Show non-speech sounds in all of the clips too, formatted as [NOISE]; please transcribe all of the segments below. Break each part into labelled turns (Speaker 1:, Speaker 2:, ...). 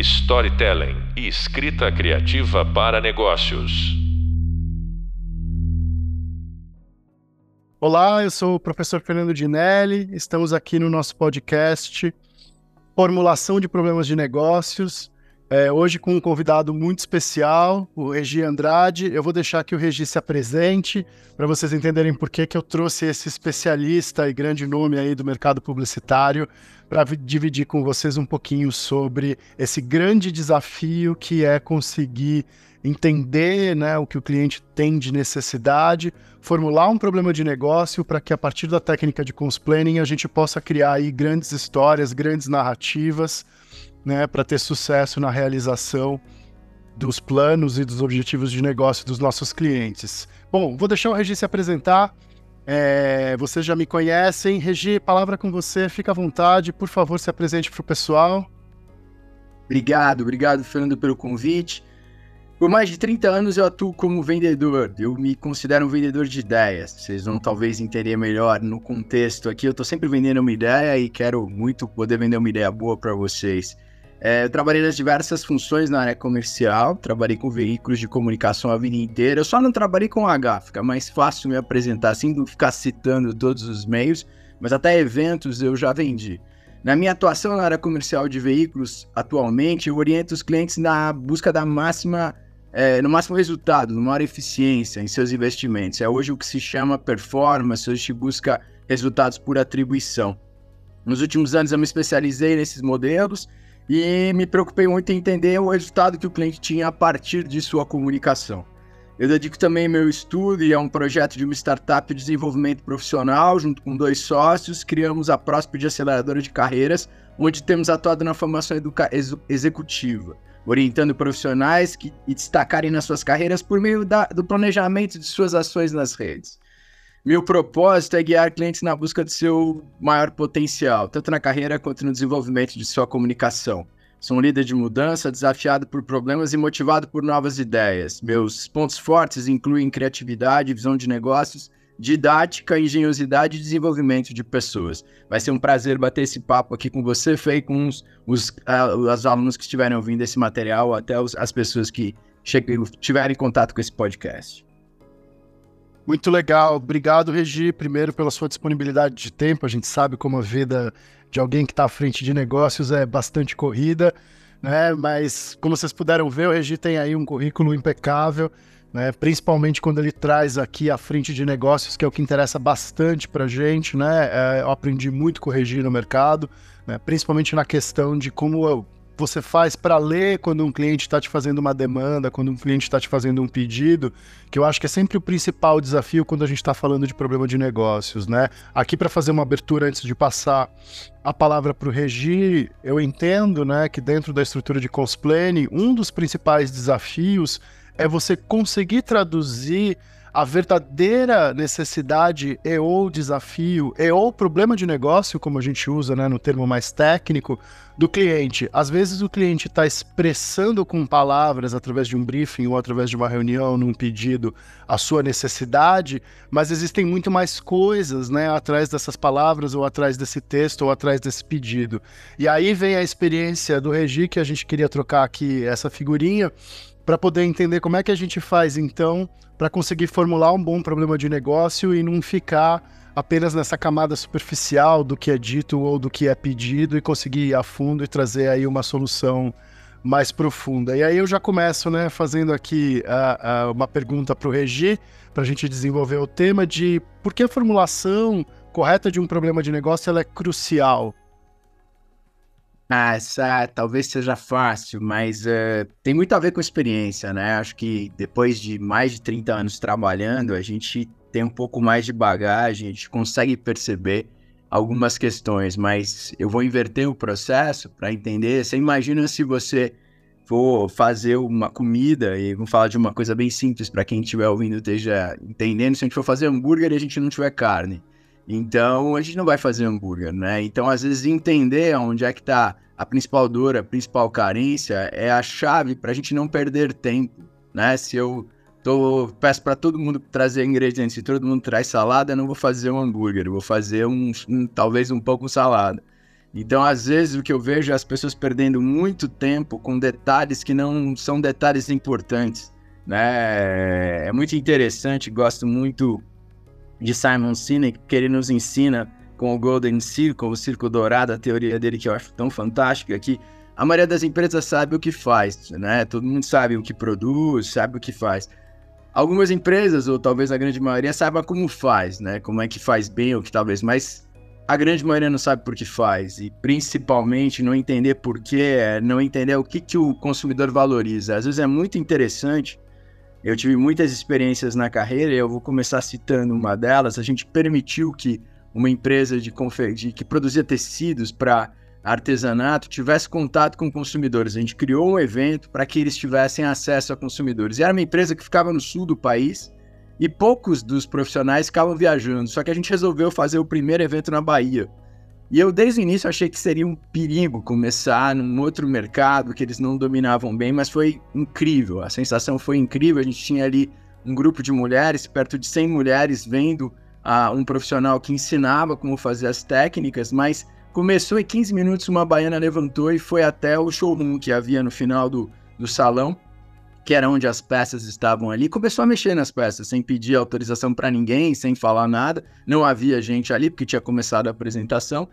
Speaker 1: storytelling e escrita criativa para negócios.
Speaker 2: Olá, eu sou o professor Fernando Dinelli. Estamos aqui no nosso podcast Formulação de Problemas de Negócios. É, hoje com um convidado muito especial, o Regi Andrade. Eu vou deixar que o Regi se apresente para vocês entenderem por que, que eu trouxe esse especialista e grande nome aí do mercado publicitário para dividir com vocês um pouquinho sobre esse grande desafio que é conseguir entender né, o que o cliente tem de necessidade, formular um problema de negócio para que a partir da técnica de planning a gente possa criar aí grandes histórias, grandes narrativas, né, para ter sucesso na realização dos planos e dos objetivos de negócio dos nossos clientes. Bom, vou deixar o Regi se apresentar. É, vocês já me conhecem. Regi, palavra com você, fica à vontade. Por favor, se apresente para o pessoal.
Speaker 3: Obrigado, obrigado, Fernando, pelo convite. Por mais de 30 anos eu atuo como vendedor. Eu me considero um vendedor de ideias. Vocês vão talvez entender melhor no contexto aqui. Eu estou sempre vendendo uma ideia e quero muito poder vender uma ideia boa para vocês. É, eu trabalhei nas diversas funções na área comercial, trabalhei com veículos de comunicação a vida inteira. Eu só não trabalhei com H, fica mais fácil me apresentar assim do que ficar citando todos os meios, mas até eventos eu já vendi. Na minha atuação na área comercial de veículos, atualmente, eu oriento os clientes na busca da máxima, é, no máximo resultado, numa maior eficiência em seus investimentos. É hoje o que se chama performance, hoje se busca resultados por atribuição. Nos últimos anos eu me especializei nesses modelos e me preocupei muito em entender o resultado que o cliente tinha a partir de sua comunicação. Eu dedico também meu estudo e a um projeto de uma startup de desenvolvimento profissional, junto com dois sócios, criamos a Próspide Aceleradora de Carreiras, onde temos atuado na formação ex executiva, orientando profissionais que destacarem nas suas carreiras por meio da, do planejamento de suas ações nas redes. Meu propósito é guiar clientes na busca de seu maior potencial, tanto na carreira quanto no desenvolvimento de sua comunicação. Sou um líder de mudança, desafiado por problemas e motivado por novas ideias. Meus pontos fortes incluem criatividade, visão de negócios, didática, engenhosidade e desenvolvimento de pessoas. Vai ser um prazer bater esse papo aqui com você, Fê, com os, os, uh, os alunos que estiverem ouvindo esse material, até os, as pessoas que tiverem contato com esse podcast.
Speaker 2: Muito legal. Obrigado, Regi, primeiro pela sua disponibilidade de tempo. A gente sabe como a vida de alguém que está à frente de negócios é bastante corrida, né? Mas como vocês puderam ver, o Regi tem aí um currículo impecável, né? Principalmente quando ele traz aqui à frente de negócios, que é o que interessa bastante para a gente, né? É, eu aprendi muito com o Regi no mercado, né? principalmente na questão de como eu você faz para ler quando um cliente está te fazendo uma demanda, quando um cliente está te fazendo um pedido, que eu acho que é sempre o principal desafio quando a gente está falando de problema de negócios, né? Aqui para fazer uma abertura antes de passar a palavra para o Regi, eu entendo, né, que dentro da estrutura de Cosplane, um dos principais desafios é você conseguir traduzir a verdadeira necessidade e ou desafio e ou problema de negócio, como a gente usa né, no termo mais técnico, do cliente. Às vezes o cliente está expressando com palavras, através de um briefing ou através de uma reunião, num pedido, a sua necessidade, mas existem muito mais coisas né, atrás dessas palavras, ou atrás desse texto, ou atrás desse pedido. E aí vem a experiência do Regi, que a gente queria trocar aqui essa figurinha, para poder entender como é que a gente faz então para conseguir formular um bom problema de negócio e não ficar apenas nessa camada superficial do que é dito ou do que é pedido e conseguir ir a fundo e trazer aí uma solução mais profunda. E aí eu já começo, né, fazendo aqui uh, uh, uma pergunta para o Regi, para a gente desenvolver o tema de por que a formulação correta de um problema de negócio ela é crucial.
Speaker 3: Ah, essa talvez seja fácil, mas uh, tem muito a ver com experiência, né? Acho que depois de mais de 30 anos trabalhando, a gente tem um pouco mais de bagagem, a gente consegue perceber algumas questões, mas eu vou inverter o processo para entender. Você imagina se você for fazer uma comida, e vamos falar de uma coisa bem simples para quem estiver ouvindo esteja entendendo, se a gente for fazer hambúrguer e a gente não tiver carne. Então, a gente não vai fazer hambúrguer, né? Então, às vezes, entender onde é que está a principal dor, a principal carência, é a chave para a gente não perder tempo, né? Se eu tô, peço para todo mundo trazer ingredientes, se todo mundo traz salada, eu não vou fazer um hambúrguer, eu vou fazer um, um talvez um pouco salada. Então, às vezes, o que eu vejo é as pessoas perdendo muito tempo com detalhes que não são detalhes importantes. Né? É muito interessante, gosto muito de Simon Sinek, que ele nos ensina com o Golden Circle, o Círculo Dourado, a teoria dele que eu acho tão fantástica, que a maioria das empresas sabe o que faz, né? Todo mundo sabe o que produz, sabe o que faz. Algumas empresas, ou talvez a grande maioria, saiba como faz, né? Como é que faz bem ou que talvez, mas a grande maioria não sabe por que faz. E principalmente não entender por quê, não entender o que, que o consumidor valoriza. Às vezes é muito interessante. Eu tive muitas experiências na carreira e eu vou começar citando uma delas. A gente permitiu que uma empresa de, de que produzia tecidos para artesanato tivesse contato com consumidores. A gente criou um evento para que eles tivessem acesso a consumidores. E era uma empresa que ficava no sul do país e poucos dos profissionais ficavam viajando. Só que a gente resolveu fazer o primeiro evento na Bahia. E eu, desde o início, achei que seria um perigo começar num outro mercado que eles não dominavam bem, mas foi incrível. A sensação foi incrível. A gente tinha ali um grupo de mulheres, perto de 100 mulheres, vendo a um profissional que ensinava como fazer as técnicas, mas começou em 15 minutos, uma baiana levantou e foi até o showroom que havia no final do, do salão, que era onde as peças estavam ali, começou a mexer nas peças, sem pedir autorização para ninguém, sem falar nada, não havia gente ali, porque tinha começado a apresentação,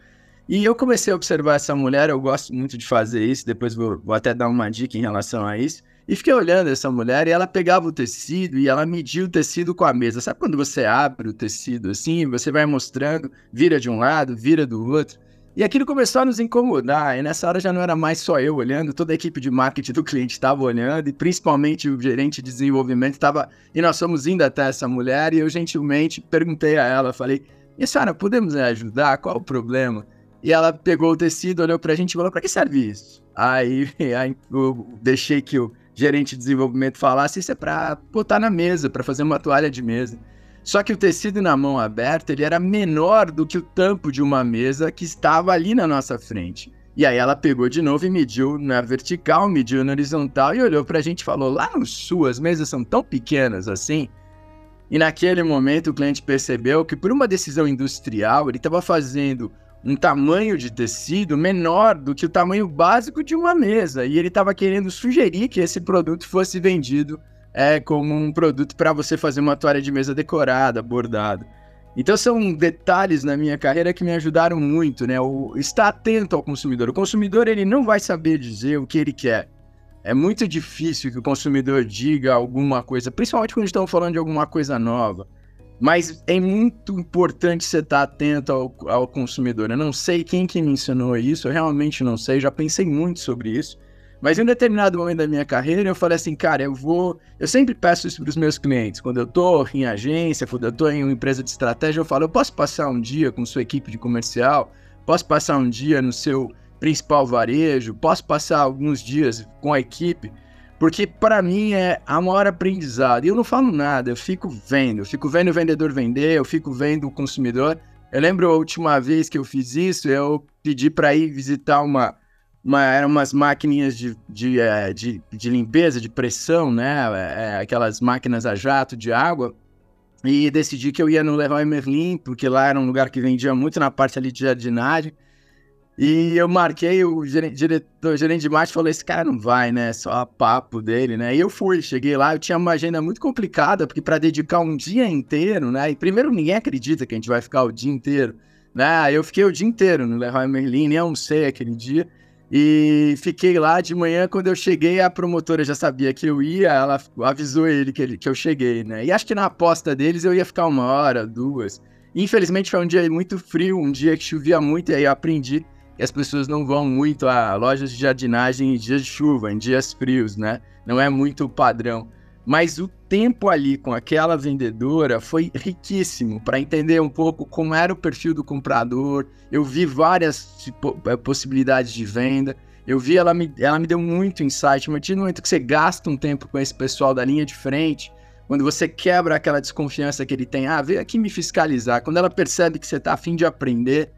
Speaker 3: e eu comecei a observar essa mulher, eu gosto muito de fazer isso, depois vou, vou até dar uma dica em relação a isso, e fiquei olhando essa mulher e ela pegava o tecido e ela media o tecido com a mesa. Sabe quando você abre o tecido assim, você vai mostrando, vira de um lado, vira do outro. E aquilo começou a nos incomodar. E nessa hora já não era mais só eu olhando, toda a equipe de marketing do cliente estava olhando, e principalmente o gerente de desenvolvimento estava. E nós fomos indo até essa mulher e eu gentilmente perguntei a ela, falei: "E senhora, podemos ajudar? Qual o problema?" E ela pegou o tecido, olhou pra gente e falou: "Para que serve isso?" Aí, [LAUGHS] aí eu deixei que o gerente de desenvolvimento falasse, isso é para botar na mesa, para fazer uma toalha de mesa. Só que o tecido na mão aberta, ele era menor do que o tampo de uma mesa que estava ali na nossa frente. E aí ela pegou de novo e mediu na vertical, mediu na horizontal e olhou para a gente e falou: "Lá no sul as mesas são tão pequenas assim?" E naquele momento o cliente percebeu que por uma decisão industrial, ele estava fazendo um tamanho de tecido menor do que o tamanho básico de uma mesa. E ele estava querendo sugerir que esse produto fosse vendido é, como um produto para você fazer uma toalha de mesa decorada, bordada. Então são detalhes na minha carreira que me ajudaram muito, né? O estar atento ao consumidor. O consumidor ele não vai saber dizer o que ele quer. É muito difícil que o consumidor diga alguma coisa, principalmente quando estamos falando de alguma coisa nova. Mas é muito importante você estar atento ao, ao, consumidor. Eu não sei quem que me ensinou isso, eu realmente não sei, já pensei muito sobre isso. Mas em um determinado momento da minha carreira, eu falei assim, cara, eu vou. Eu sempre peço isso para os meus clientes. Quando eu estou em agência, quando eu estou em uma empresa de estratégia, eu falo, eu posso passar um dia com sua equipe de comercial, posso passar um dia no seu principal varejo, posso passar alguns dias com a equipe porque para mim é a maior aprendizado. E eu não falo nada, eu fico vendo. Eu fico vendo o vendedor vender, eu fico vendo o consumidor. Eu lembro a última vez que eu fiz isso, eu pedi para ir visitar uma, uma. Eram umas máquinas de, de, é, de, de, limpeza, de pressão, né? É, aquelas máquinas a jato de água. E decidi que eu ia no Leroy Merlin, porque lá era um lugar que vendia muito na parte ali de jardinagem. E eu marquei, o gerente, diretor, o gerente de marketing falou: esse cara não vai, né? Só papo dele, né? E eu fui, cheguei lá, eu tinha uma agenda muito complicada, porque para dedicar um dia inteiro, né? E primeiro, ninguém acredita que a gente vai ficar o dia inteiro, né? Eu fiquei o dia inteiro no Leroy Merlin, nem almocei aquele dia. E fiquei lá de manhã, quando eu cheguei, a promotora já sabia que eu ia, ela avisou ele que, ele, que eu cheguei, né? E acho que na aposta deles eu ia ficar uma hora, duas. Infelizmente foi um dia muito frio, um dia que chovia muito, e aí eu aprendi e as pessoas não vão muito a lojas de jardinagem em dias de chuva, em dias frios, né? Não é muito padrão. Mas o tempo ali com aquela vendedora foi riquíssimo para entender um pouco como era o perfil do comprador. Eu vi várias eh, possibilidades de venda. Eu vi ela me, ela me deu muito insight. Mas no momento que você gasta um tempo com esse pessoal da linha de frente, quando você quebra aquela desconfiança que ele tem, ah, veio aqui me fiscalizar. Quando ela percebe que você está afim de aprender,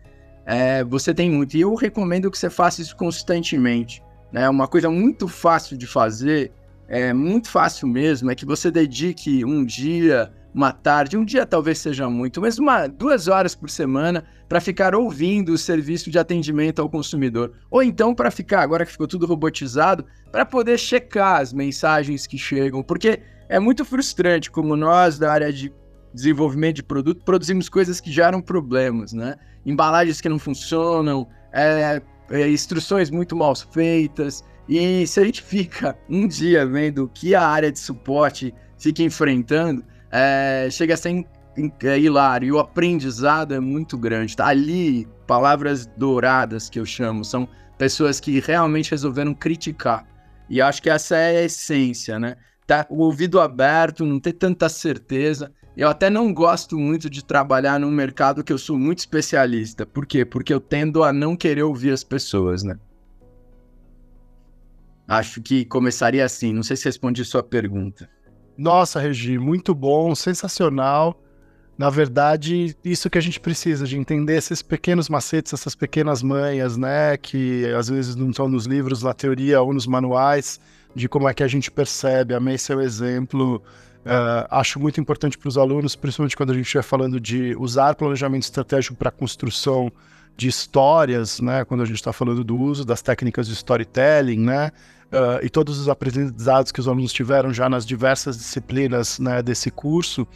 Speaker 3: é, você tem muito. E eu recomendo que você faça isso constantemente. Né? Uma coisa muito fácil de fazer, é muito fácil mesmo, é que você dedique um dia uma tarde, um dia talvez seja muito, mas uma, duas horas por semana para ficar ouvindo o serviço de atendimento ao consumidor. Ou então para ficar, agora que ficou tudo robotizado, para poder checar as mensagens que chegam, porque é muito frustrante como nós da área de desenvolvimento de produto produzimos coisas que geram problemas, né? Embalagens que não funcionam, é, é, instruções muito mal feitas. E se a gente [LAUGHS] fica um dia vendo o que a área de suporte fica enfrentando, é, chega a ser é, hilário. E o aprendizado é muito grande. Tá ali, palavras douradas que eu chamo, são pessoas que realmente resolveram criticar. E acho que essa é a essência, né? Tá o ouvido aberto, não ter tanta certeza. Eu até não gosto muito de trabalhar num mercado que eu sou muito especialista. Por quê? Porque eu tendo a não querer ouvir as pessoas, né? Acho que começaria assim. Não sei se respondi sua pergunta.
Speaker 2: Nossa, Regi, muito bom, sensacional. Na verdade, isso que a gente precisa, de entender esses pequenos macetes, essas pequenas manhas, né? Que às vezes não estão nos livros, na teoria ou nos manuais, de como é que a gente percebe. Amei seu exemplo. Uh, acho muito importante para os alunos, principalmente quando a gente estiver falando de usar planejamento estratégico para construção de histórias, né? Quando a gente está falando do uso das técnicas de storytelling, né? Uh, e todos os aprendizados que os alunos tiveram já nas diversas disciplinas né, desse curso,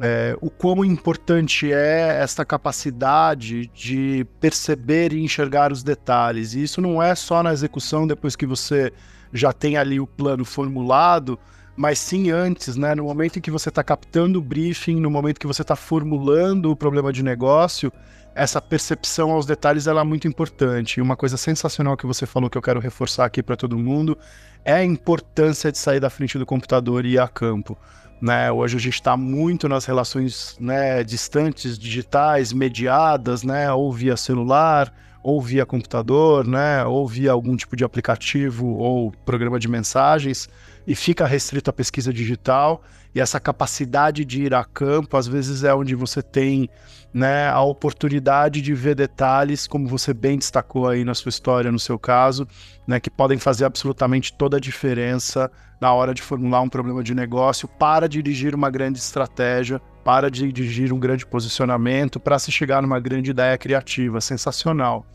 Speaker 2: é, o quão importante é esta capacidade de perceber e enxergar os detalhes. E isso não é só na execução depois que você já tem ali o plano formulado, mas sim antes, né? No momento em que você está captando o briefing, no momento que você está formulando o problema de negócio, essa percepção aos detalhes ela é muito importante. E uma coisa sensacional que você falou que eu quero reforçar aqui para todo mundo é a importância de sair da frente do computador e ir a campo. Né? Hoje a gente está muito nas relações né, distantes, digitais, mediadas, né? ou via celular, ou via computador, né? ou via algum tipo de aplicativo ou programa de mensagens, e fica restrito à pesquisa digital. E essa capacidade de ir a campo, às vezes, é onde você tem né, a oportunidade de ver detalhes, como você bem destacou aí na sua história, no seu caso, né, que podem fazer absolutamente toda a diferença na hora de formular um problema de negócio para dirigir uma grande estratégia, para dirigir um grande posicionamento, para se chegar numa grande ideia criativa. Sensacional.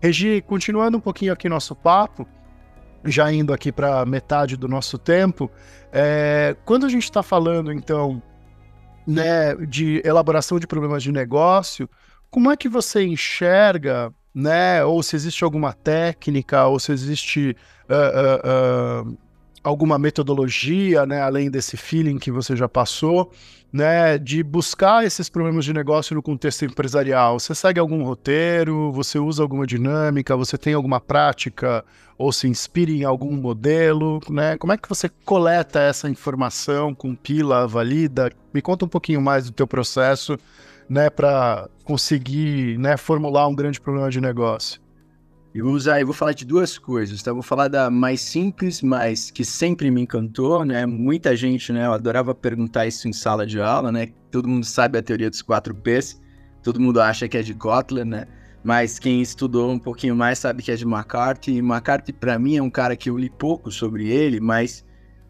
Speaker 2: Regi, continuando um pouquinho aqui nosso papo, já indo aqui para metade do nosso tempo, é, quando a gente está falando, então, né, de elaboração de problemas de negócio, como é que você enxerga, né, ou se existe alguma técnica, ou se existe uh, uh, uh, alguma metodologia, né, além desse feeling que você já passou, né, de buscar esses problemas de negócio no contexto empresarial? Você segue algum roteiro? Você usa alguma dinâmica? Você tem alguma prática ou se inspira em algum modelo? Né? Como é que você coleta essa informação, compila, valida? Me conta um pouquinho mais do teu processo, né, para conseguir, né, formular um grande problema de negócio.
Speaker 3: Eu vou usar, eu vou falar de duas coisas, tá? Eu vou falar da mais simples, mas que sempre me encantou, né? Muita gente, né? Eu adorava perguntar isso em sala de aula, né? Todo mundo sabe a teoria dos 4 Ps, todo mundo acha que é de Kotler, né? Mas quem estudou um pouquinho mais sabe que é de McCarthy. E McCarthy, para mim, é um cara que eu li pouco sobre ele, mas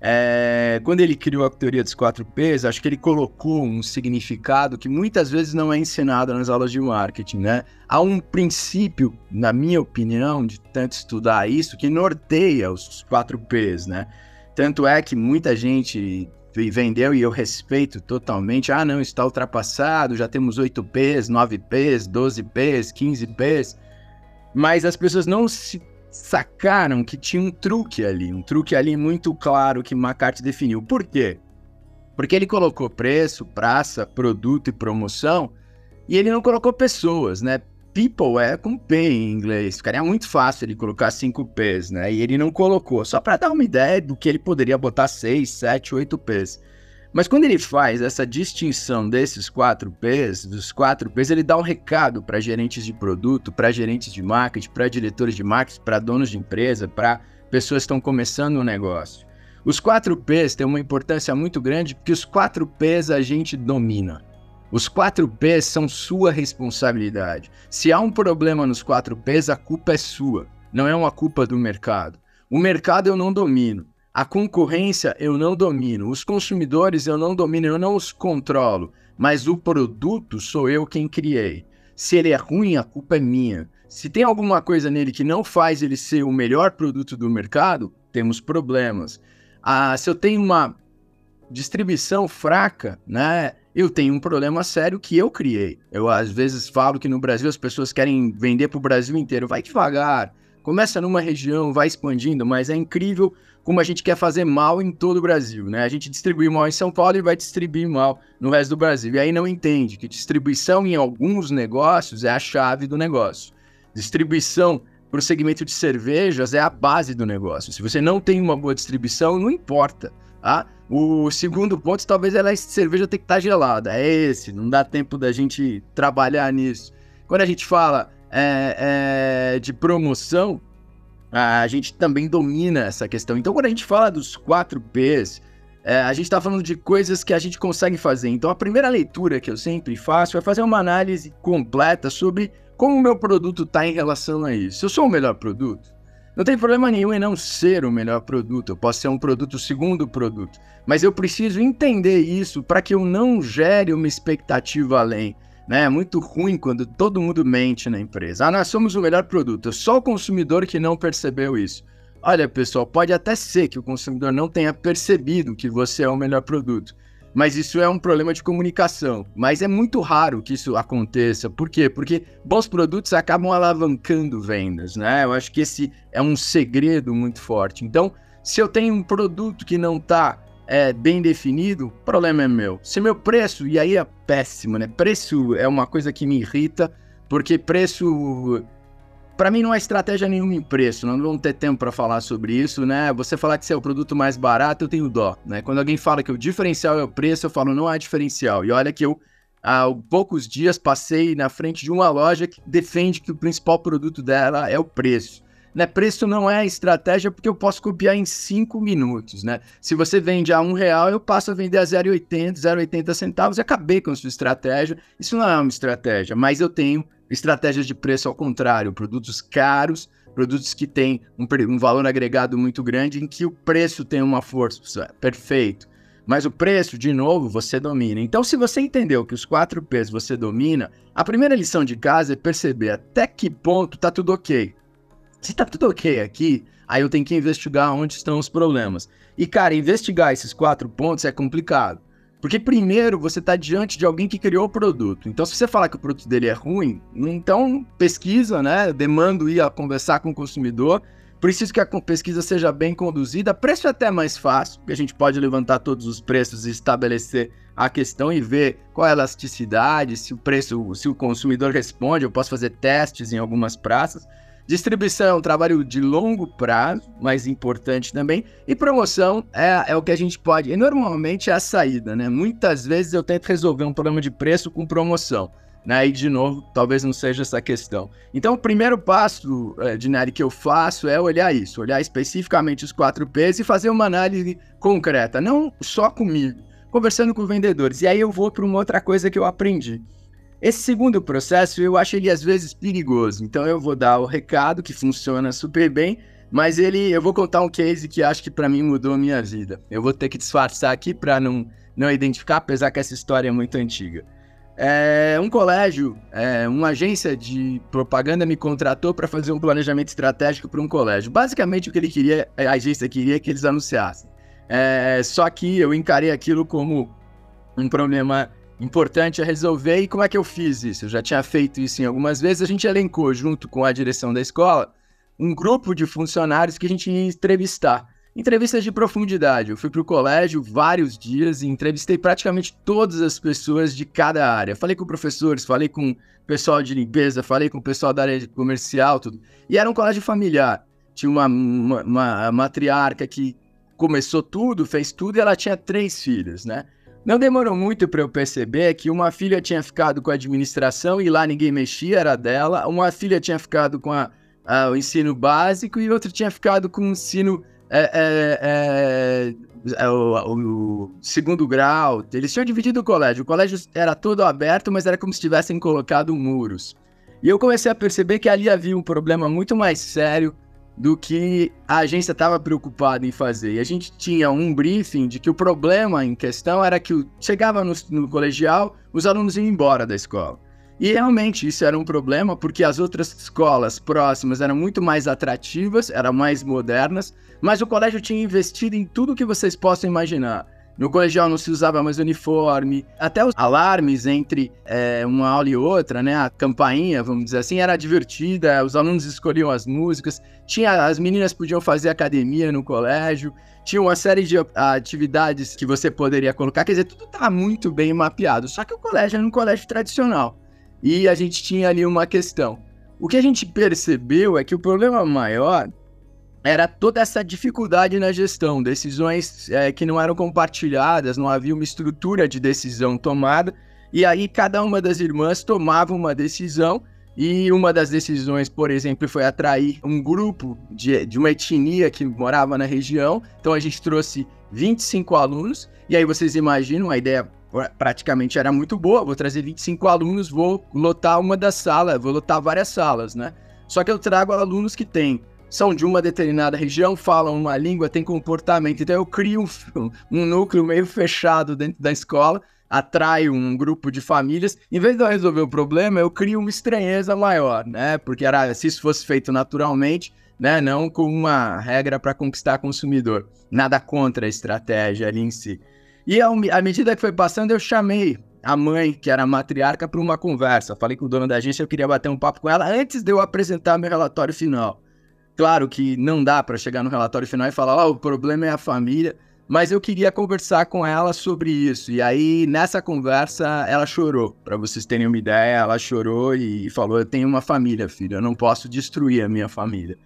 Speaker 3: é, quando ele criou a teoria dos quatro P's, acho que ele colocou um significado que muitas vezes não é ensinado nas aulas de marketing, né? Há um princípio, na minha opinião, de tanto estudar isso, que norteia os quatro P's, né? Tanto é que muita gente vendeu e eu respeito totalmente. Ah, não, está ultrapassado, já temos 8 P's, 9 P's, 12 P's, 15 P's. Mas as pessoas não se sacaram que tinha um truque ali, um truque ali muito claro que McCarthy definiu. Por quê? Porque ele colocou preço, praça, produto e promoção, e ele não colocou pessoas, né? People é com P em inglês. Ficaria muito fácil ele colocar 5 P's, né? E ele não colocou, só para dar uma ideia do que ele poderia botar 6, 7, 8 P's. Mas quando ele faz essa distinção desses quatro P's, dos quatro P's, ele dá um recado para gerentes de produto, para gerentes de marketing, para diretores de marketing, para donos de empresa, para pessoas que estão começando um negócio. Os quatro P's têm uma importância muito grande porque os quatro P's a gente domina. Os quatro P's são sua responsabilidade. Se há um problema nos quatro P's, a culpa é sua, não é uma culpa do mercado. O mercado eu não domino. A concorrência eu não domino, os consumidores eu não domino, eu não os controlo, mas o produto sou eu quem criei. Se ele é ruim, a culpa é minha. Se tem alguma coisa nele que não faz ele ser o melhor produto do mercado, temos problemas. Ah, se eu tenho uma distribuição fraca, né? Eu tenho um problema sério que eu criei. Eu às vezes falo que no Brasil as pessoas querem vender para o Brasil inteiro. Vai devagar, começa numa região, vai expandindo, mas é incrível como a gente quer fazer mal em todo o Brasil, né? A gente distribui mal em São Paulo e vai distribuir mal no resto do Brasil. E aí não entende que distribuição em alguns negócios é a chave do negócio. Distribuição para o segmento de cervejas é a base do negócio. Se você não tem uma boa distribuição, não importa. Tá? O segundo ponto, talvez ela, a cerveja tem que estar tá gelada. É esse, não dá tempo da gente trabalhar nisso. Quando a gente fala é, é, de promoção, a gente também domina essa questão. Então, quando a gente fala dos 4 Ps, é, a gente está falando de coisas que a gente consegue fazer. Então, a primeira leitura que eu sempre faço é fazer uma análise completa sobre como o meu produto está em relação a isso. Eu sou o melhor produto, não tem problema nenhum em não ser o melhor produto. Eu posso ser um produto segundo produto. Mas eu preciso entender isso para que eu não gere uma expectativa além. Né? É muito ruim quando todo mundo mente na empresa. Ah, nós somos o melhor produto. Só o consumidor que não percebeu isso. Olha, pessoal, pode até ser que o consumidor não tenha percebido que você é o melhor produto. Mas isso é um problema de comunicação. Mas é muito raro que isso aconteça. Por quê? Porque bons produtos acabam alavancando vendas, né? Eu acho que esse é um segredo muito forte. Então, se eu tenho um produto que não está é, bem definido, o problema é meu. Se meu preço, e aí é péssimo, né? Preço é uma coisa que me irrita, porque preço. Para mim não é estratégia nenhuma em preço, não vamos ter tempo para falar sobre isso, né? Você falar que você é o produto mais barato, eu tenho dó, né? Quando alguém fala que o diferencial é o preço, eu falo não há diferencial. E olha que eu há poucos dias passei na frente de uma loja que defende que o principal produto dela é o preço. Né? Preço não é estratégia porque eu posso copiar em 5 minutos, né? Se você vende a um real, eu passo a vender a 0,80, 0,80 centavos e acabei com a sua estratégia. Isso não é uma estratégia, mas eu tenho estratégias de preço ao contrário, produtos caros, produtos que têm um, um valor agregado muito grande, em que o preço tem uma força. Perfeito. Mas o preço, de novo, você domina. Então, se você entendeu que os 4 P's você domina, a primeira lição de casa é perceber até que ponto está tudo ok. Se tá tudo ok aqui, aí eu tenho que investigar onde estão os problemas. E, cara, investigar esses quatro pontos é complicado. Porque primeiro você está diante de alguém que criou o produto. Então, se você falar que o produto dele é ruim, então pesquisa, né? Demando ir a conversar com o consumidor. Preciso que a pesquisa seja bem conduzida. Preço é até mais fácil, porque a gente pode levantar todos os preços e estabelecer a questão e ver qual é a elasticidade, se o preço, se o consumidor responde. Eu posso fazer testes em algumas praças. Distribuição é um trabalho de longo prazo, mas importante também. E promoção é, é o que a gente pode. E normalmente é a saída, né? Muitas vezes eu tento resolver um problema de preço com promoção. Né? E de novo, talvez não seja essa questão. Então, o primeiro passo, é, Dinari, que eu faço é olhar isso, olhar especificamente os 4 P's e fazer uma análise concreta, não só comigo, conversando com vendedores. E aí eu vou para uma outra coisa que eu aprendi. Esse segundo processo eu acho ele às vezes perigoso, então eu vou dar o recado que funciona super bem, mas ele eu vou contar um case que acho que para mim mudou a minha vida. Eu vou ter que disfarçar aqui para não não identificar, apesar que essa história é muito antiga. É, um colégio, é, uma agência de propaganda me contratou para fazer um planejamento estratégico para um colégio. Basicamente, o que ele queria, a agência queria que eles anunciassem. É, só que eu encarei aquilo como um problema importante a resolver. E como é que eu fiz isso? Eu já tinha feito isso em algumas vezes. A gente elencou, junto com a direção da escola, um grupo de funcionários que a gente ia entrevistar. Entrevistas de profundidade. Eu fui para o colégio vários dias e entrevistei praticamente todas as pessoas de cada área. Falei com professores, falei com pessoal de limpeza, falei com o pessoal da área comercial, tudo. E era um colégio familiar. Tinha uma, uma, uma matriarca que começou tudo, fez tudo e ela tinha três filhos, né? Não demorou muito para eu perceber que uma filha tinha ficado com a administração e lá ninguém mexia, era dela. Uma filha tinha ficado com a, a, o ensino básico e outra tinha ficado com o ensino é, é, é, é o, o, segundo grau. Eles tinham dividido o colégio. O colégio era todo aberto, mas era como se tivessem colocado muros. E eu comecei a perceber que ali havia um problema muito mais sério do que a agência estava preocupada em fazer. E a gente tinha um briefing de que o problema em questão era que chegava no, no colegial, os alunos iam embora da escola. E realmente isso era um problema porque as outras escolas próximas eram muito mais atrativas, eram mais modernas, mas o colégio tinha investido em tudo que vocês possam imaginar. No colegial não se usava mais uniforme, até os alarmes entre é, uma aula e outra, né? A campainha, vamos dizer assim, era divertida, os alunos escolhiam as músicas, tinha as meninas podiam fazer academia no colégio, tinha uma série de atividades que você poderia colocar, quer dizer, tudo tá muito bem mapeado. Só que o colégio era um colégio tradicional. E a gente tinha ali uma questão. O que a gente percebeu é que o problema maior era toda essa dificuldade na gestão, decisões é, que não eram compartilhadas, não havia uma estrutura de decisão tomada, e aí cada uma das irmãs tomava uma decisão, e uma das decisões, por exemplo, foi atrair um grupo de, de uma etnia que morava na região, então a gente trouxe 25 alunos, e aí vocês imaginam, a ideia praticamente era muito boa, vou trazer 25 alunos, vou lotar uma das salas, vou lotar várias salas, né? Só que eu trago alunos que têm são de uma determinada região, falam uma língua, têm comportamento. Então eu crio um, um núcleo meio fechado dentro da escola, atraio um grupo de famílias. Em vez de eu resolver o problema, eu crio uma estranheza maior, né? Porque era, se isso fosse feito naturalmente, né? Não com uma regra para conquistar consumidor. Nada contra a estratégia ali em si. E à medida que foi passando, eu chamei a mãe, que era matriarca, para uma conversa. Falei com o dono da agência, eu queria bater um papo com ela antes de eu apresentar meu relatório final. Claro que não dá para chegar no relatório final e falar, oh, o problema é a família, mas eu queria conversar com ela sobre isso. E aí, nessa conversa, ela chorou. Para vocês terem uma ideia, ela chorou e falou: Eu tenho uma família, filho, eu não posso destruir a minha família.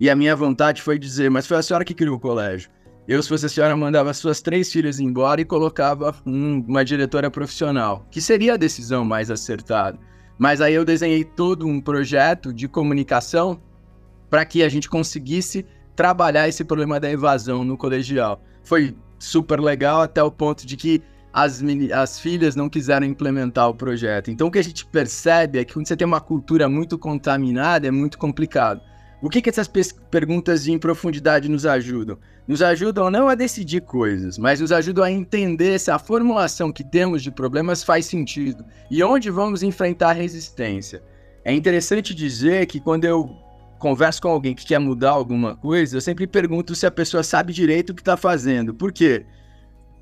Speaker 3: E a minha vontade foi dizer: Mas foi a senhora que criou o colégio. Eu, se fosse a senhora, mandava suas três filhas embora e colocava um, uma diretora profissional, que seria a decisão mais acertada. Mas aí eu desenhei todo um projeto de comunicação para que a gente conseguisse trabalhar esse problema da evasão no colegial. Foi super legal até o ponto de que as, as filhas não quiseram implementar o projeto. Então o que a gente percebe é que quando você tem uma cultura muito contaminada é muito complicado. O que, que essas perguntas em profundidade nos ajudam? Nos ajudam não a decidir coisas, mas nos ajudam a entender se a formulação que temos de problemas faz sentido e onde vamos enfrentar resistência. É interessante dizer que quando eu converso com alguém que quer mudar alguma coisa, eu sempre pergunto se a pessoa sabe direito o que está fazendo. Por quê?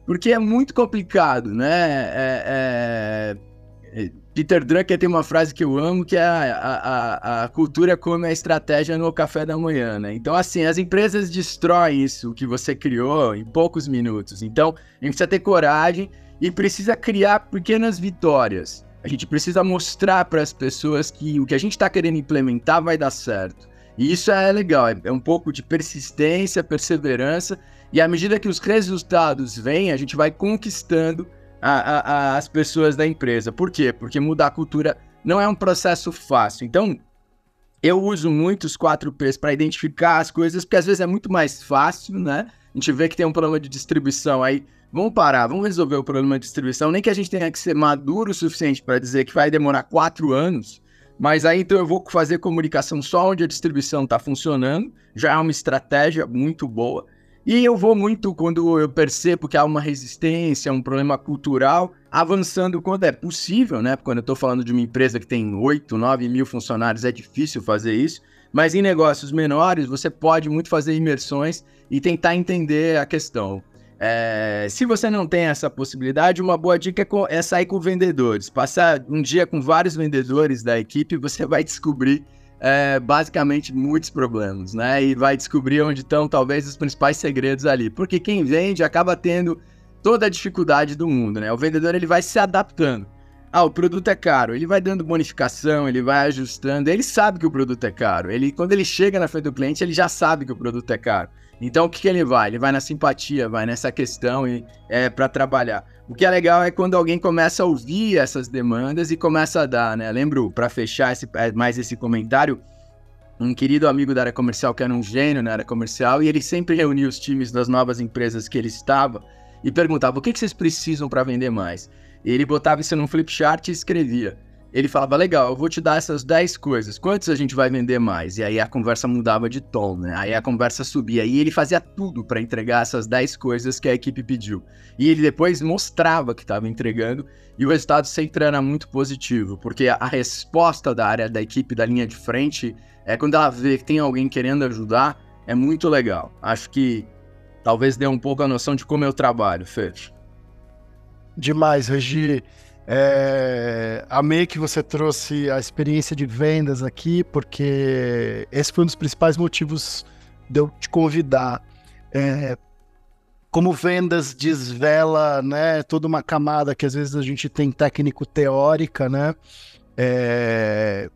Speaker 3: Porque é muito complicado, né? É, é... Peter Drucker tem uma frase que eu amo, que é a, a, a cultura come a estratégia no café da manhã, né? Então, assim, as empresas destroem isso que você criou em poucos minutos. Então, a gente precisa ter coragem e precisa criar pequenas vitórias. A gente precisa mostrar para as pessoas que o que a gente está querendo implementar vai dar certo. E isso é legal, é, é um pouco de persistência, perseverança, e à medida que os resultados vêm, a gente vai conquistando a, a, a, as pessoas da empresa. Por quê? Porque mudar a cultura não é um processo fácil. Então, eu uso muito os 4 Ps para identificar as coisas, porque às vezes é muito mais fácil, né? A gente vê que tem um problema de distribuição aí. Vamos parar, vamos resolver o problema de distribuição. Nem que a gente tenha que ser maduro o suficiente para dizer que vai demorar quatro anos, mas aí então eu vou fazer comunicação só onde a distribuição está funcionando, já é uma estratégia muito boa. E eu vou muito quando eu percebo que há uma resistência, um problema cultural, avançando quando é possível, né? Quando eu estou falando de uma empresa que tem 8, 9 mil funcionários, é difícil fazer isso. Mas em negócios menores, você pode muito fazer imersões e tentar entender a questão. É, se você não tem essa possibilidade, uma boa dica é, é, sair com vendedores. Passar um dia com vários vendedores da equipe, você vai descobrir é, basicamente muitos problemas, né? E vai descobrir onde estão talvez os principais segredos ali. Porque quem vende acaba tendo toda a dificuldade do mundo, né? O vendedor ele vai se adaptando. Ah, o produto é caro. Ele vai dando bonificação, ele vai ajustando. Ele sabe que o produto é caro. Ele, quando ele chega na frente do cliente, ele já sabe que o produto é caro. Então o que, que ele vai? Ele vai na simpatia, vai nessa questão e é para trabalhar. O que é legal é quando alguém começa a ouvir essas demandas e começa a dar, né? Lembro, para fechar esse, é, mais esse comentário, um querido amigo da área comercial que era um gênio na área comercial e ele sempre reunia os times das novas empresas que ele estava e perguntava o que, que vocês precisam para vender mais. E ele botava isso num flip chart e escrevia. Ele falava, legal, eu vou te dar essas 10 coisas, quantos a gente vai vender mais? E aí a conversa mudava de tom, né? Aí a conversa subia e ele fazia tudo para entregar essas 10 coisas que a equipe pediu. E ele depois mostrava que estava entregando e o resultado sempre era muito positivo, porque a resposta da área da equipe da linha de frente é quando ela vê que tem alguém querendo ajudar, é muito legal. Acho que talvez dê um pouco a noção de como eu trabalho, Fez.
Speaker 2: Demais, Regi. É, amei que você trouxe a experiência de vendas aqui, porque esse foi um dos principais motivos de eu te convidar. É, como vendas desvela né, toda uma camada que às vezes a gente tem técnico teórica, né? É,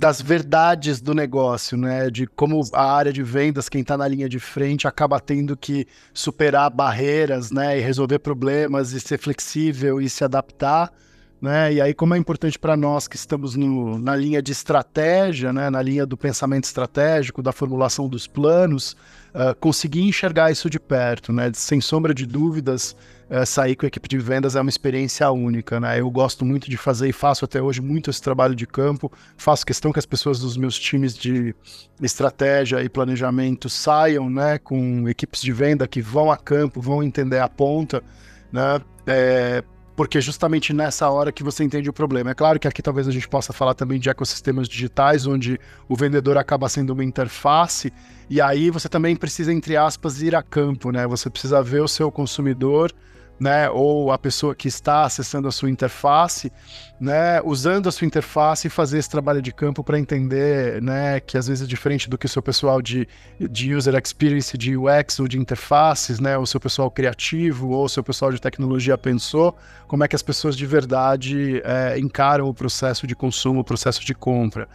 Speaker 2: das verdades do negócio, né? De como a área de vendas, quem está na linha de frente, acaba tendo que superar barreiras, né? E resolver problemas e ser flexível e se adaptar. Né? E aí, como é importante para nós que estamos no, na linha de estratégia, né? na linha do pensamento estratégico, da formulação dos planos, uh, conseguir enxergar isso de perto, né? Sem sombra de dúvidas, uh, sair com a equipe de vendas é uma experiência única, né? Eu gosto muito de fazer e faço até hoje muito esse trabalho de campo. Faço questão que as pessoas dos meus times de estratégia e planejamento saiam, né? Com equipes de venda que vão a campo, vão entender a ponta, né? É, porque justamente nessa hora que você entende o problema. É claro que aqui talvez a gente possa falar também de ecossistemas digitais, onde o vendedor acaba sendo uma interface, e aí você também precisa, entre aspas, ir a campo, né? Você precisa ver o seu consumidor né, ou a pessoa que está acessando a sua interface, né, usando a sua interface e fazer esse trabalho de campo para entender, né, que às vezes é diferente do que o seu pessoal de, de user experience, de UX ou de interfaces, né, o seu pessoal criativo ou o seu pessoal de tecnologia pensou, como é que as pessoas de verdade é, encaram o processo de consumo, o processo de compra.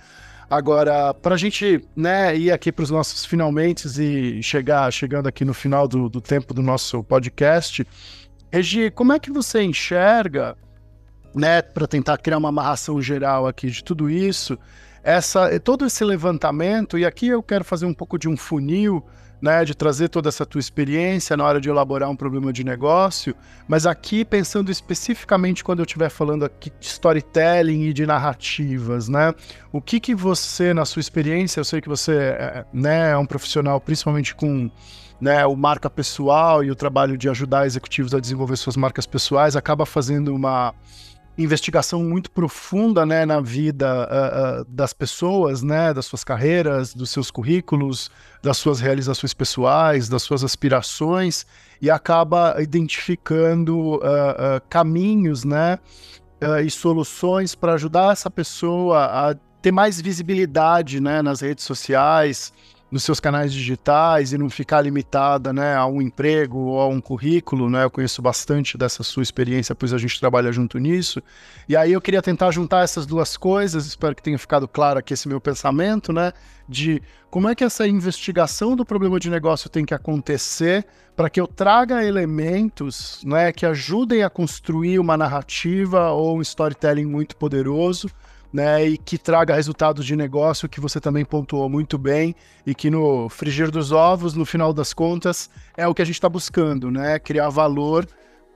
Speaker 2: Agora, para a gente né, ir aqui para os nossos finalmente e chegar chegando aqui no final do, do tempo do nosso podcast, Regi, como é que você enxerga, né, para tentar criar uma amarração geral aqui de tudo isso, essa, todo esse levantamento, e aqui eu quero fazer um pouco de um funil, né, de trazer toda essa tua experiência na hora de elaborar um problema de negócio, mas aqui pensando especificamente quando eu estiver falando aqui de storytelling e de narrativas, né? O que que você, na sua experiência, eu sei que você é, né, é um profissional principalmente com né, o marca pessoal e o trabalho de ajudar executivos a desenvolver suas marcas pessoais acaba fazendo uma investigação muito profunda né, na vida uh, uh, das pessoas, né, das suas carreiras, dos seus currículos, das suas realizações pessoais, das suas aspirações e acaba identificando uh, caminhos, né, e soluções para ajudar essa pessoa a ter mais visibilidade, né, nas redes sociais, nos seus canais digitais e não ficar limitada né, a um emprego ou a um currículo, né? Eu conheço bastante dessa sua experiência, pois a gente trabalha junto nisso. E aí eu queria tentar juntar essas duas coisas, espero que tenha ficado claro aqui esse meu pensamento, né? De como é que essa investigação do problema de negócio tem que acontecer para que eu traga elementos né, que ajudem a construir uma narrativa ou um storytelling muito poderoso né, e que traga resultados de negócio que você também pontuou muito bem e que no frigir dos ovos, no final das contas, é o que a gente está buscando, né, criar valor,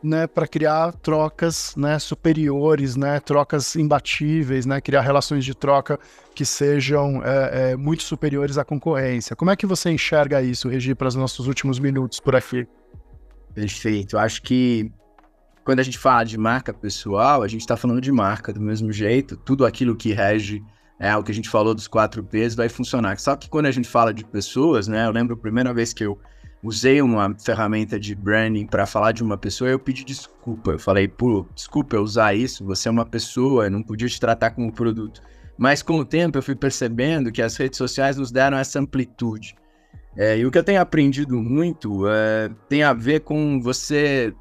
Speaker 2: né, para criar trocas, né, superiores, né, trocas imbatíveis, né, criar relações de troca que sejam é, é, muito superiores à concorrência. Como é que você enxerga isso, Regi, para os nossos últimos minutos por aqui?
Speaker 3: Perfeito. Acho que quando a gente fala de marca pessoal, a gente está falando de marca do mesmo jeito, tudo aquilo que rege é o que a gente falou dos quatro P's vai funcionar. Só que quando a gente fala de pessoas, né, eu lembro a primeira vez que eu usei uma ferramenta de branding para falar de uma pessoa, eu pedi desculpa. Eu falei, pô, desculpa eu usar isso, você é uma pessoa, eu não podia te tratar como produto. Mas com o tempo eu fui percebendo que as redes sociais nos deram essa amplitude. É, e o que eu tenho aprendido muito é, tem a ver com você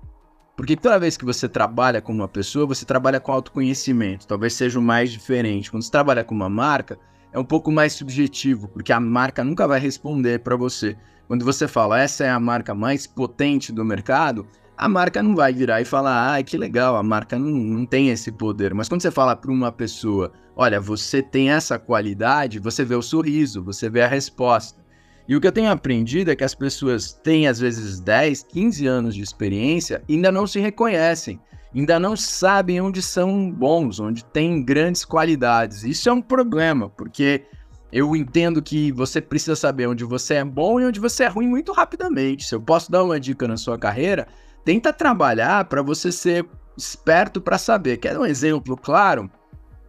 Speaker 3: porque toda vez que você trabalha com uma pessoa, você trabalha com autoconhecimento. Talvez seja o mais diferente. Quando você trabalha com uma marca, é um pouco mais subjetivo, porque a marca nunca vai responder para você. Quando você fala, essa é a marca mais potente do mercado, a marca não vai virar e falar, ah, que legal, a marca não, não tem esse poder. Mas quando você fala para uma pessoa, olha, você tem essa qualidade, você vê o sorriso, você vê a resposta. E o que eu tenho aprendido é que as pessoas têm às vezes 10, 15 anos de experiência e ainda não se reconhecem. ainda não sabem onde são bons, onde tem grandes qualidades. Isso é um problema, porque eu entendo que você precisa saber onde você é bom e onde você é ruim muito rapidamente. Se eu posso dar uma dica na sua carreira, tenta trabalhar para você ser esperto para saber. Quer um exemplo claro?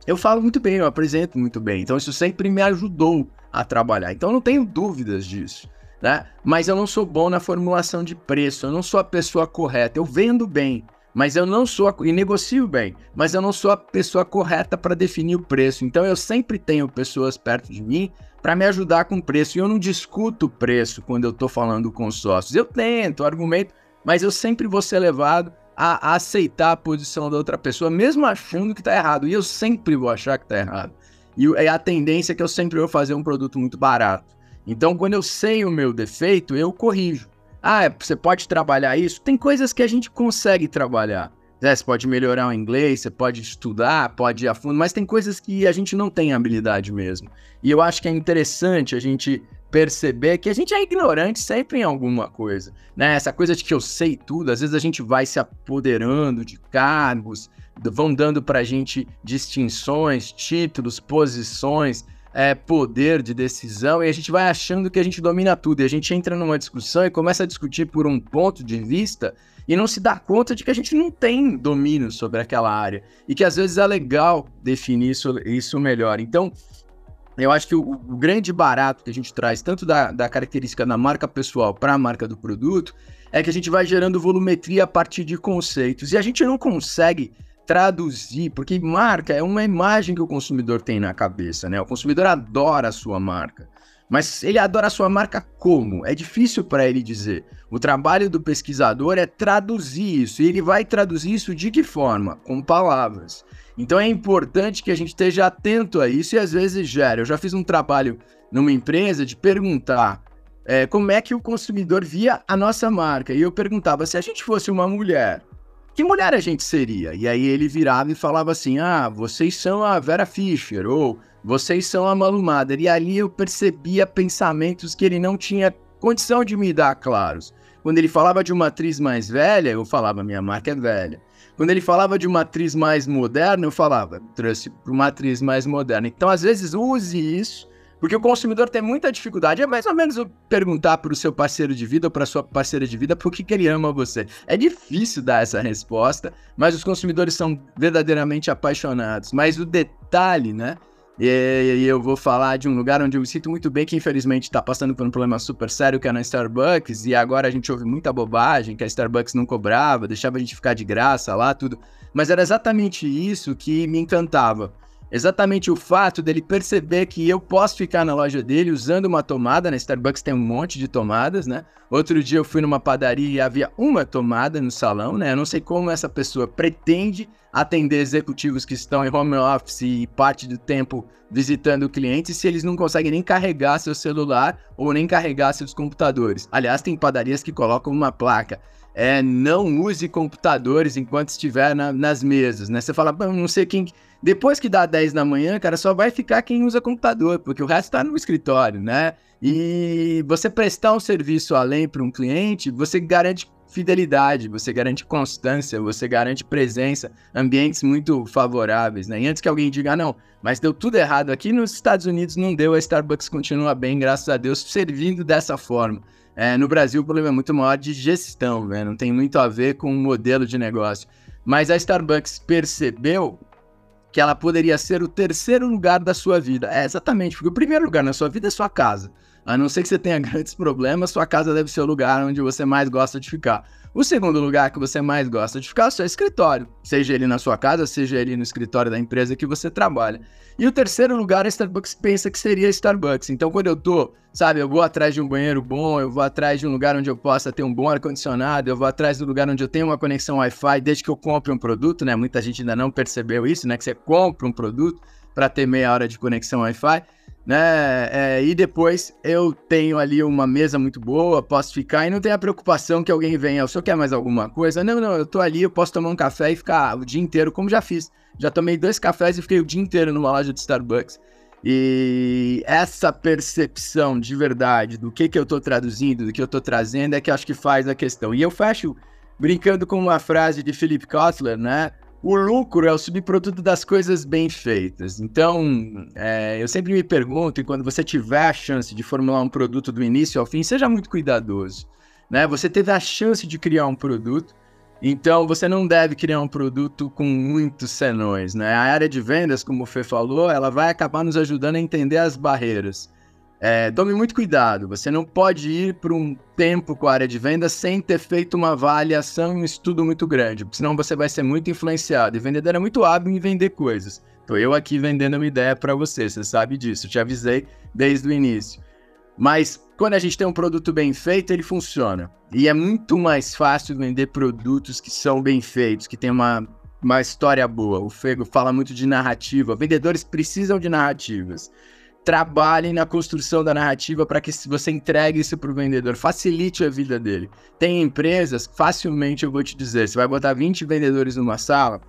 Speaker 3: Eu falo muito bem, eu apresento muito bem. Então isso sempre me ajudou a trabalhar. Então não tenho dúvidas disso. Né? Mas eu não sou bom na formulação de preço, eu não sou a pessoa correta. Eu vendo bem, mas eu não sou a, e negocio bem, mas eu não sou a pessoa correta para definir o preço. Então eu sempre tenho pessoas perto de mim para me ajudar com o preço. E eu não discuto o preço quando eu estou falando com sócios. Eu tento, argumento, mas eu sempre vou ser levado a, a aceitar a posição da outra pessoa, mesmo achando que está errado. E eu sempre vou achar que está errado. E é a tendência que eu sempre vou fazer um produto muito barato. Então, quando eu sei o meu defeito, eu corrijo. Ah, é, você pode trabalhar isso? Tem coisas que a gente consegue trabalhar. É, você pode melhorar o inglês, você pode estudar, pode ir a fundo, mas tem coisas que a gente não tem habilidade mesmo. E eu acho que é interessante a gente perceber que a gente é ignorante sempre em alguma coisa, né? Essa coisa de que eu sei tudo, às vezes a gente vai se apoderando de cargos, vão dando pra gente distinções, títulos, posições, é, poder de decisão e a gente vai achando que a gente domina tudo. E a gente entra numa discussão e começa a discutir por um ponto de vista e não se dá conta de que a gente não tem domínio sobre aquela área e que às vezes é legal definir isso, isso melhor. Então, eu acho que o, o grande barato que a gente traz, tanto da, da característica da marca pessoal para a marca do produto, é que a gente vai gerando volumetria a partir de conceitos e a gente não consegue traduzir, porque marca é uma imagem que o consumidor tem na cabeça, né? O consumidor adora a sua marca. Mas ele adora a sua marca como? É difícil para ele dizer. O trabalho do pesquisador é traduzir isso. E ele vai traduzir isso de que forma? Com palavras. Então é importante que a gente esteja atento a isso e às vezes gera. Eu já fiz um trabalho numa empresa de perguntar é, como é que o consumidor via a nossa marca. E eu perguntava se a gente fosse uma mulher, que mulher a gente seria? E aí ele virava e falava assim: Ah, vocês são a Vera Fischer, ou vocês são a Malu Mader. E ali eu percebia pensamentos que ele não tinha condição de me dar claros. Quando ele falava de uma atriz mais velha, eu falava: Minha marca é velha. Quando ele falava de uma atriz mais moderna, eu falava: Trouxe para uma atriz mais moderna. Então, às vezes, use isso porque o consumidor tem muita dificuldade. É mais ou menos perguntar para o seu parceiro de vida ou para sua parceira de vida por que, que ele ama você. É difícil dar essa resposta, mas os consumidores são verdadeiramente apaixonados. Mas o detalhe, né? E eu vou falar de um lugar onde eu me sinto muito bem, que infelizmente está passando por um problema super sério, que é na Starbucks, e agora a gente ouve muita bobagem, que a Starbucks não cobrava, deixava a gente ficar de graça lá, tudo. Mas era exatamente isso que me encantava exatamente o fato dele perceber que eu posso ficar na loja dele usando uma tomada, na Starbucks tem um monte de tomadas, né? Outro dia eu fui numa padaria e havia uma tomada no salão, né? Eu não sei como essa pessoa pretende atender executivos que estão em home office e parte do tempo visitando clientes se eles não conseguem nem carregar seu celular ou nem carregar seus computadores. Aliás, tem padarias que colocam uma placa é, não use computadores enquanto estiver na, nas mesas, né? Você fala, não sei quem depois que dá 10 da manhã, cara, só vai ficar quem usa computador, porque o resto tá no escritório, né? E você prestar um serviço além para um cliente, você garante fidelidade, você garante constância, você garante presença, ambientes muito favoráveis, né? E antes que alguém diga, ah, não, mas deu tudo errado aqui nos Estados Unidos, não deu, a Starbucks continua bem, graças a Deus, servindo dessa forma. É, no Brasil, o problema é muito maior de gestão, né? não tem muito a ver com o modelo de negócio. Mas a Starbucks percebeu que ela poderia ser o terceiro lugar da sua vida. É, exatamente, porque o primeiro lugar na sua vida é sua casa. A não ser que você tenha [LAUGHS] grandes problemas, sua casa deve ser o lugar onde você mais gosta de ficar. O segundo lugar que você mais gosta de ficar é o seu escritório, seja ele na sua casa, seja ele no escritório da empresa que você trabalha. E o terceiro lugar, a Starbucks pensa que seria Starbucks. Então, quando eu tô, sabe, eu vou atrás de um banheiro bom, eu vou atrás de um lugar onde eu possa ter um bom ar-condicionado, eu vou atrás do lugar onde eu tenho uma conexão Wi-Fi desde que eu compre um produto, né? Muita gente ainda não percebeu isso, né? Que você compra um produto para ter meia hora de conexão Wi-Fi né? É, e depois eu tenho ali uma mesa muito boa, posso ficar e não tem a preocupação que alguém venha, o senhor quer mais alguma coisa? Não, não, eu tô ali, eu posso tomar um café e ficar o dia inteiro, como já fiz. Já tomei dois cafés e fiquei o dia inteiro numa loja de Starbucks. E essa percepção de verdade do que, que eu tô traduzindo, do que eu tô trazendo, é que acho que faz a questão. E eu fecho brincando com uma frase de Philip Kotler, né? O lucro é o subproduto das coisas bem feitas. Então, é, eu sempre me pergunto, e quando você tiver a chance de formular um produto do início ao fim, seja muito cuidadoso. Né? Você teve a chance de criar um produto, então você não deve criar um produto com muitos senões. Né? A área de vendas, como o Fê falou, ela vai acabar nos ajudando a entender as barreiras. É, tome muito cuidado, você não pode ir por um tempo com a área de venda sem ter feito uma avaliação e um estudo muito grande, senão você vai ser muito influenciado. E vendedor é muito hábil em vender coisas. Tô eu aqui vendendo uma ideia para você, você sabe disso, eu te avisei desde o início. Mas quando a gente tem um produto bem feito, ele funciona. E é muito mais fácil vender produtos que são bem feitos, que tem uma, uma história boa. O Fego fala muito de narrativa. Vendedores precisam de narrativas trabalhem na construção da narrativa para que você entregue isso para o vendedor, facilite a vida dele. Tem empresas, facilmente eu vou te dizer, você vai botar 20 vendedores numa sala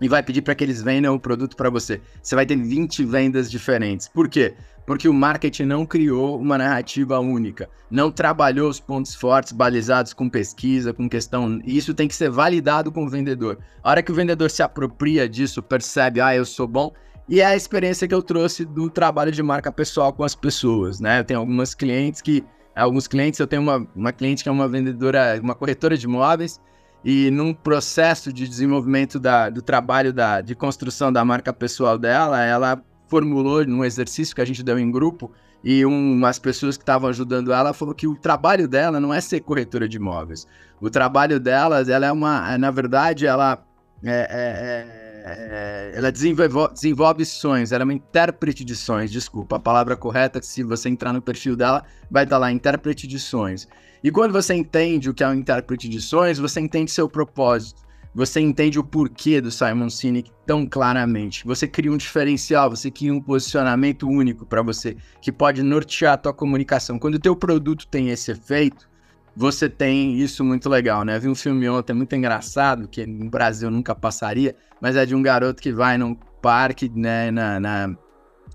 Speaker 3: e vai pedir para que eles vendam o produto para você. Você vai ter 20 vendas diferentes. Por quê? Porque o marketing não criou uma narrativa única, não trabalhou os pontos fortes balizados com pesquisa, com questão. Isso tem que ser validado com o vendedor. A hora que o vendedor se apropria disso, percebe, ah, eu sou bom, e é a experiência que eu trouxe do trabalho de marca pessoal com as pessoas, né? Eu tenho algumas clientes que. Alguns clientes, eu tenho uma, uma cliente que é uma vendedora, uma corretora de imóveis, e num processo de desenvolvimento da, do trabalho da, de construção da marca pessoal dela, ela formulou num exercício que a gente deu em grupo, e um, umas pessoas que estavam ajudando ela falou que o trabalho dela não é ser corretora de imóveis. O trabalho dela, ela é uma, na verdade, ela é, é, é é, ela desenvolve, desenvolve sonhos, ela é uma intérprete de sonhos, desculpa, a palavra correta, se você entrar no perfil dela, vai estar lá, intérprete de sonhos. E quando você entende o que é um intérprete de sonhos, você entende seu propósito, você entende o porquê do Simon Sinek tão claramente. Você cria um diferencial, você cria um posicionamento único para você, que pode nortear a tua comunicação. Quando o teu produto tem esse efeito, você tem isso muito legal, né? Vi um filme ontem muito engraçado, que no Brasil nunca passaria, mas é de um garoto que vai num parque, né, na, na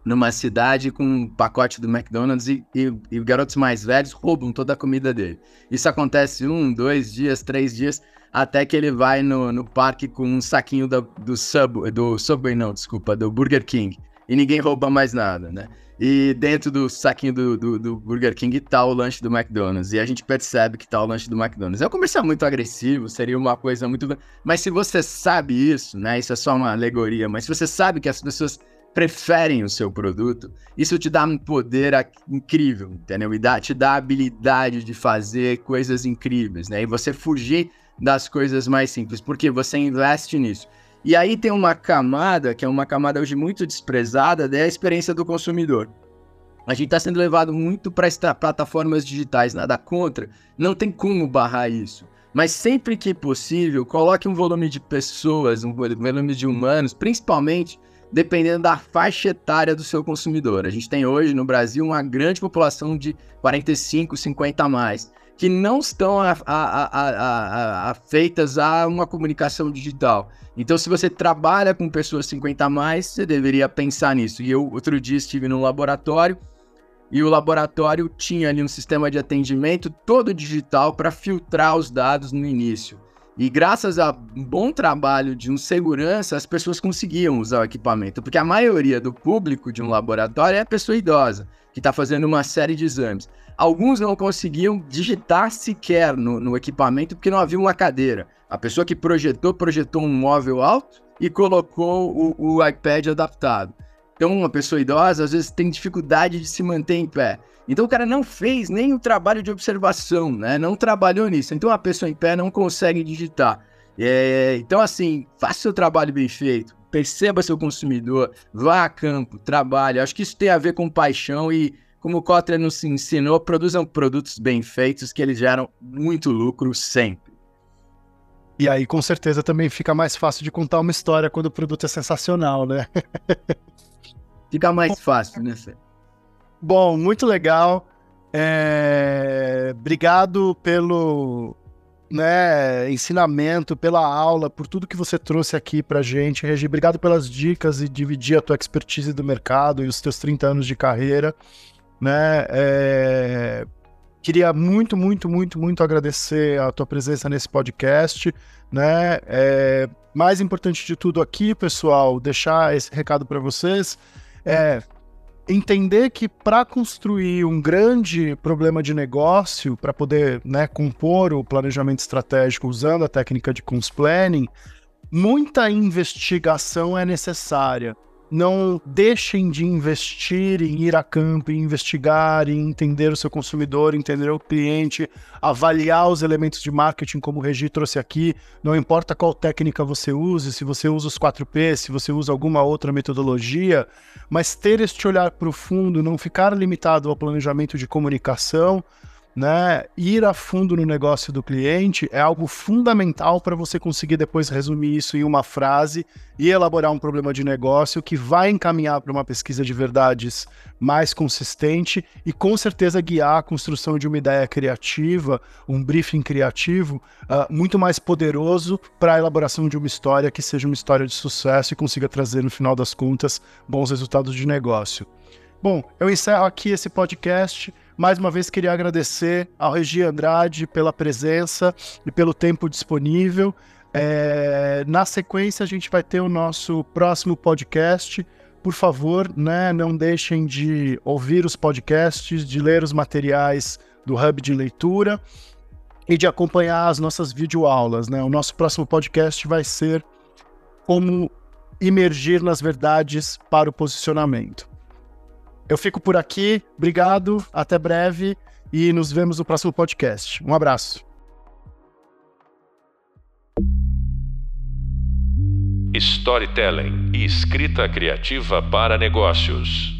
Speaker 3: numa cidade com um pacote do McDonald's e, e, e, garotos mais velhos roubam toda a comida dele. Isso acontece um, dois dias, três dias, até que ele vai no, no parque com um saquinho do, do Subway, do Subway não, desculpa, do Burger King. E ninguém rouba mais nada, né? E dentro do saquinho do, do, do, Burger King tá o lanche do McDonald's. E a gente percebe que tá o lanche do McDonald's. É um comercial muito agressivo, seria uma coisa muito. Mas se você sabe isso, né? Isso é só uma alegoria, mas se você sabe que as pessoas preferem o seu produto, isso te dá um poder incrível, entendeu? E dá, te dá a habilidade de fazer coisas incríveis, né? E você fugir das coisas mais simples, porque você investe nisso. E aí tem uma camada, que é uma camada hoje muito desprezada, da experiência do consumidor. A gente está sendo levado muito para plataformas digitais, nada contra, não tem como barrar isso. Mas sempre que possível, coloque um volume de pessoas, um volume de humanos, principalmente dependendo da faixa etária do seu consumidor. A gente tem hoje no Brasil uma grande população de 45, 50 a mais que não estão afeitas a, uma comunicação digital. Então, se você trabalha com pessoas 50 a mais, você deveria pensar nisso. E eu, outro dia, estive no laboratório e o laboratório tinha ali um sistema de atendimento todo digital para filtrar os dados no início. E graças a um bom trabalho de um segurança, as pessoas conseguiam usar o equipamento, porque a maioria do público de um laboratório é a pessoa idosa, que está fazendo uma série de exames. Alguns não conseguiam digitar sequer no, no equipamento porque não havia uma cadeira. A pessoa que projetou, projetou um móvel alto e colocou o, o iPad adaptado. Então, uma pessoa idosa às vezes tem dificuldade de se manter em pé. Então, o cara não fez nem o trabalho de observação, né? Não trabalhou nisso. Então, a pessoa em pé não consegue digitar. É, então, assim, faça seu trabalho bem feito, perceba seu consumidor, vá a campo, trabalhe. Acho que isso tem a ver com paixão e como o Kotler nos ensinou, produzam produtos bem feitos que eles geram muito lucro sempre.
Speaker 2: E aí, com certeza, também fica mais fácil de contar uma história quando o produto é sensacional, né? [LAUGHS]
Speaker 3: fica mais fácil, né, Fê?
Speaker 2: Bom, muito legal. É... Obrigado pelo né, ensinamento, pela aula, por tudo que você trouxe aqui pra gente, Regi. Obrigado pelas dicas e dividir a tua expertise do mercado e os teus 30 anos de carreira né? É... Queria muito, muito, muito, muito agradecer a tua presença nesse podcast, né? É, mais importante de tudo aqui, pessoal, deixar esse recado para vocês é entender que para construir um grande problema de negócio, para poder né, compor o planejamento estratégico usando a técnica de cons planning, muita investigação é necessária não deixem de investir em ir a campo, em investigar, em entender o seu consumidor, entender o cliente, avaliar os elementos de marketing, como o Regi trouxe aqui. Não importa qual técnica você use, se você usa os 4P, se você usa alguma outra metodologia, mas ter este olhar profundo, não ficar limitado ao planejamento de comunicação, né, ir a fundo no negócio do cliente é algo fundamental para você conseguir depois resumir isso em uma frase e elaborar um problema de negócio que vai encaminhar para uma pesquisa de verdades mais consistente e com certeza guiar a construção de uma ideia criativa, um briefing criativo uh, muito mais poderoso para a elaboração de uma história que seja uma história de sucesso e consiga trazer no final das contas bons resultados de negócio. Bom, eu encerro aqui esse podcast. Mais uma vez queria agradecer ao Regi Andrade pela presença e pelo tempo disponível. É, na sequência, a gente vai ter o nosso próximo podcast. Por favor, né, não deixem de ouvir os podcasts, de ler os materiais do Hub de Leitura e de acompanhar as nossas videoaulas. Né? O nosso próximo podcast vai ser como imergir nas verdades para o posicionamento. Eu fico por aqui. Obrigado, até breve e nos vemos no próximo podcast. Um abraço.
Speaker 1: Storytelling e escrita criativa para negócios.